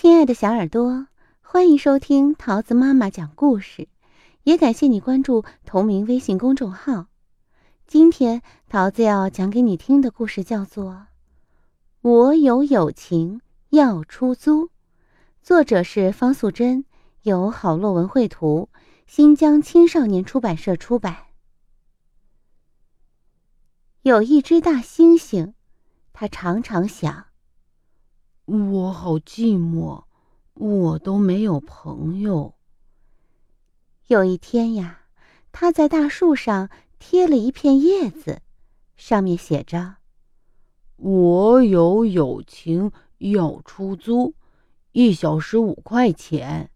亲爱的小耳朵，欢迎收听桃子妈妈讲故事，也感谢你关注同名微信公众号。今天桃子要讲给你听的故事叫做《我有友情要出租》，作者是方素珍，由好洛文绘图，新疆青少年出版社出版。有一只大猩猩，它常常想。我好寂寞，我都没有朋友。有一天呀，他在大树上贴了一片叶子，上面写着：“我有友情要出租，一小时五块钱。”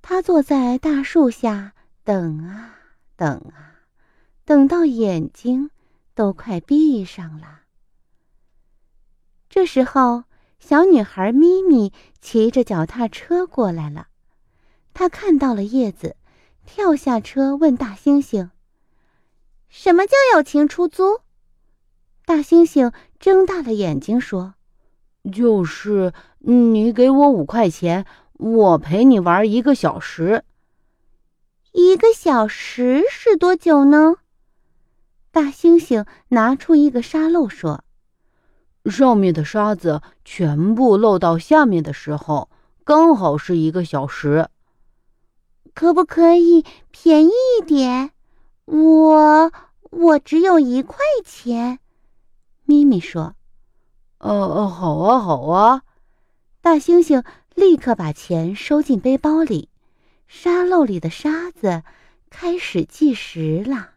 他坐在大树下等啊等啊，等到眼睛都快闭上了。这时候。小女孩咪咪骑着脚踏车过来了，她看到了叶子，跳下车问大猩猩：“什么叫友情出租？”大猩猩睁大了眼睛说：“就是你给我五块钱，我陪你玩一个小时。”一个小时是多久呢？大猩猩拿出一个沙漏说。上面的沙子全部漏到下面的时候，刚好是一个小时。可不可以便宜一点？我我只有一块钱。咪咪说：“哦哦，好啊，好啊。”大猩猩立刻把钱收进背包里，沙漏里的沙子开始计时了。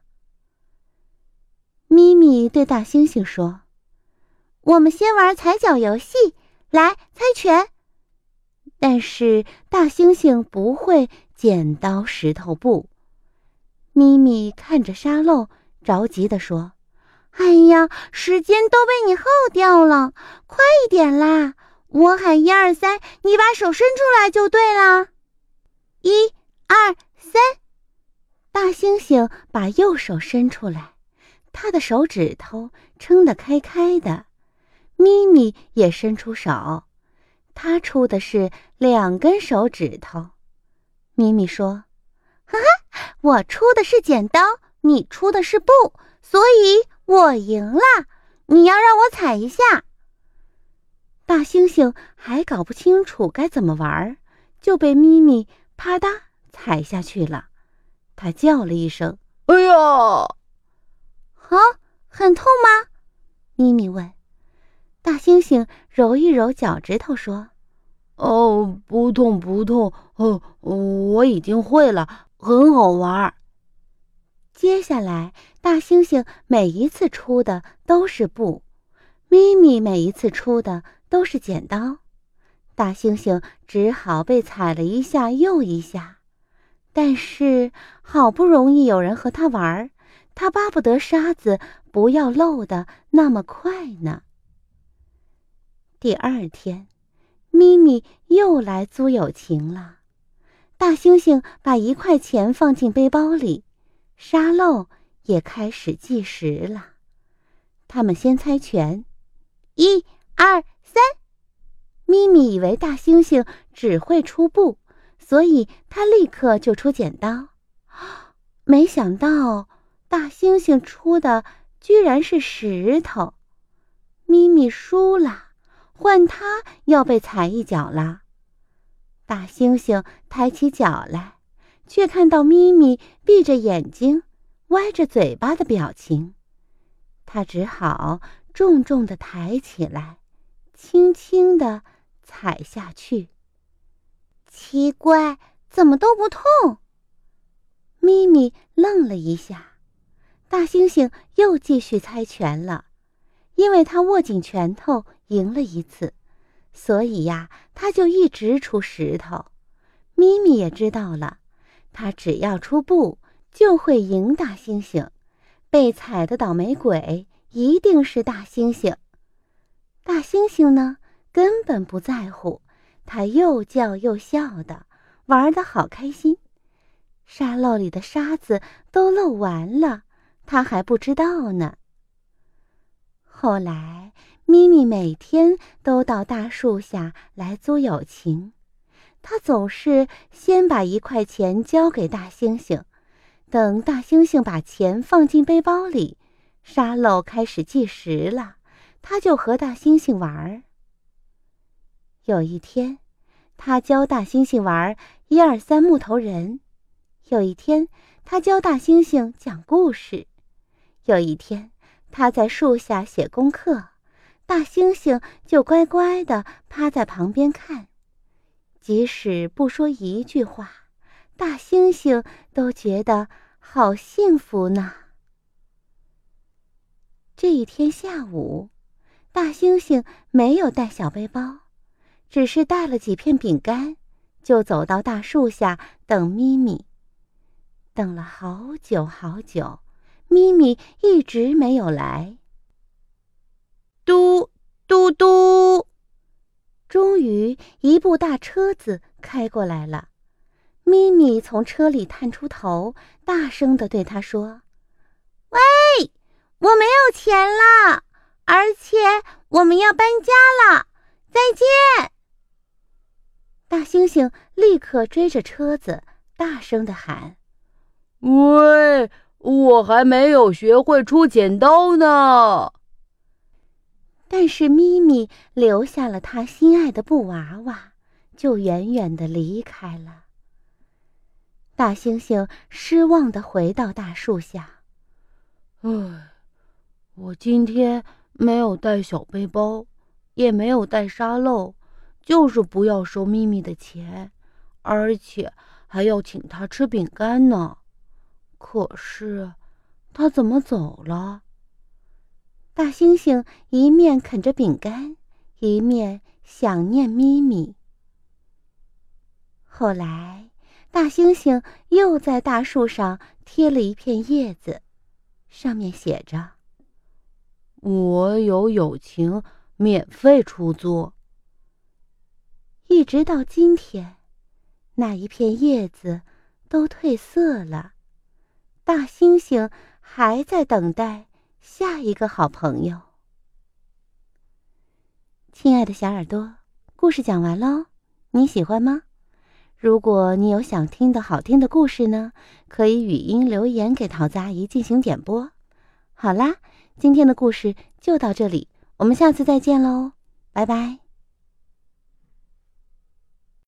咪咪对大猩猩说。我们先玩踩脚游戏，来猜拳。但是大猩猩不会剪刀石头布。咪咪看着沙漏，着急地说：“哎呀，时间都被你耗掉了，快一点啦！我喊一二三，你把手伸出来就对啦。一二三，大猩猩把右手伸出来，他的手指头撑得开开的。咪咪也伸出手，他出的是两根手指头。咪咪说：“哈哈，我出的是剪刀，你出的是布，所以我赢了。你要让我踩一下。”大猩猩还搞不清楚该怎么玩，就被咪咪啪嗒踩下去了。他叫了一声：“哎呀！”“好，很痛吗？”咪咪问。大猩猩揉一揉脚趾头，说：“哦，不痛不痛，哦，我已经会了，很好玩。”接下来，大猩猩每一次出的都是布，咪咪每一次出的都是剪刀，大猩猩只好被踩了一下又一下。但是好不容易有人和他玩，他巴不得沙子不要漏的那么快呢。第二天，咪咪又来租友情了。大猩猩把一块钱放进背包里，沙漏也开始计时了。他们先猜拳，一、二、三。咪咪以为大猩猩只会出布，所以他立刻就出剪刀。没想到大猩猩出的居然是石头，咪咪输了。换他要被踩一脚了，大猩猩抬起脚来，却看到咪咪闭着眼睛、歪着嘴巴的表情，他只好重重的抬起来，轻轻的踩下去。奇怪，怎么都不痛？咪咪愣了一下，大猩猩又继续猜拳了。因为他握紧拳头赢了一次，所以呀，他就一直出石头。咪咪也知道了，他只要出布就会赢大猩猩，被踩的倒霉鬼一定是大猩猩。大猩猩呢，根本不在乎，他又叫又笑的，玩的好开心。沙漏里的沙子都漏完了，他还不知道呢。后来，咪咪每天都到大树下来租友情。他总是先把一块钱交给大猩猩，等大猩猩把钱放进背包里，沙漏开始计时了，他就和大猩猩玩儿。有一天，他教大猩猩玩一二三木头人；有一天，他教大猩猩讲故事；有一天，他在树下写功课，大猩猩就乖乖的趴在旁边看。即使不说一句话，大猩猩都觉得好幸福呢。这一天下午，大猩猩没有带小背包，只是带了几片饼干，就走到大树下等咪咪。等了好久好久，咪咪一直没有来。嘟嘟嘟。终于，一部大车子开过来了。咪咪从车里探出头，大声的对他说：“喂，我没有钱了，而且我们要搬家了，再见！”大猩猩立刻追着车子，大声的喊：“喂，我还没有学会出剪刀呢！”但是咪咪留下了他心爱的布娃娃，就远远的离开了。大猩猩失望的回到大树下。唉，我今天没有带小背包，也没有带沙漏，就是不要收咪咪的钱，而且还要请他吃饼干呢。可是，他怎么走了？大猩猩一面啃着饼干，一面想念咪咪。后来，大猩猩又在大树上贴了一片叶子，上面写着：“我有友情，免费出租。”一直到今天，那一片叶子都褪色了，大猩猩还在等待。下一个好朋友，亲爱的小耳朵，故事讲完喽，你喜欢吗？如果你有想听的好听的故事呢，可以语音留言给桃子阿姨进行点播。好啦，今天的故事就到这里，我们下次再见喽，拜拜。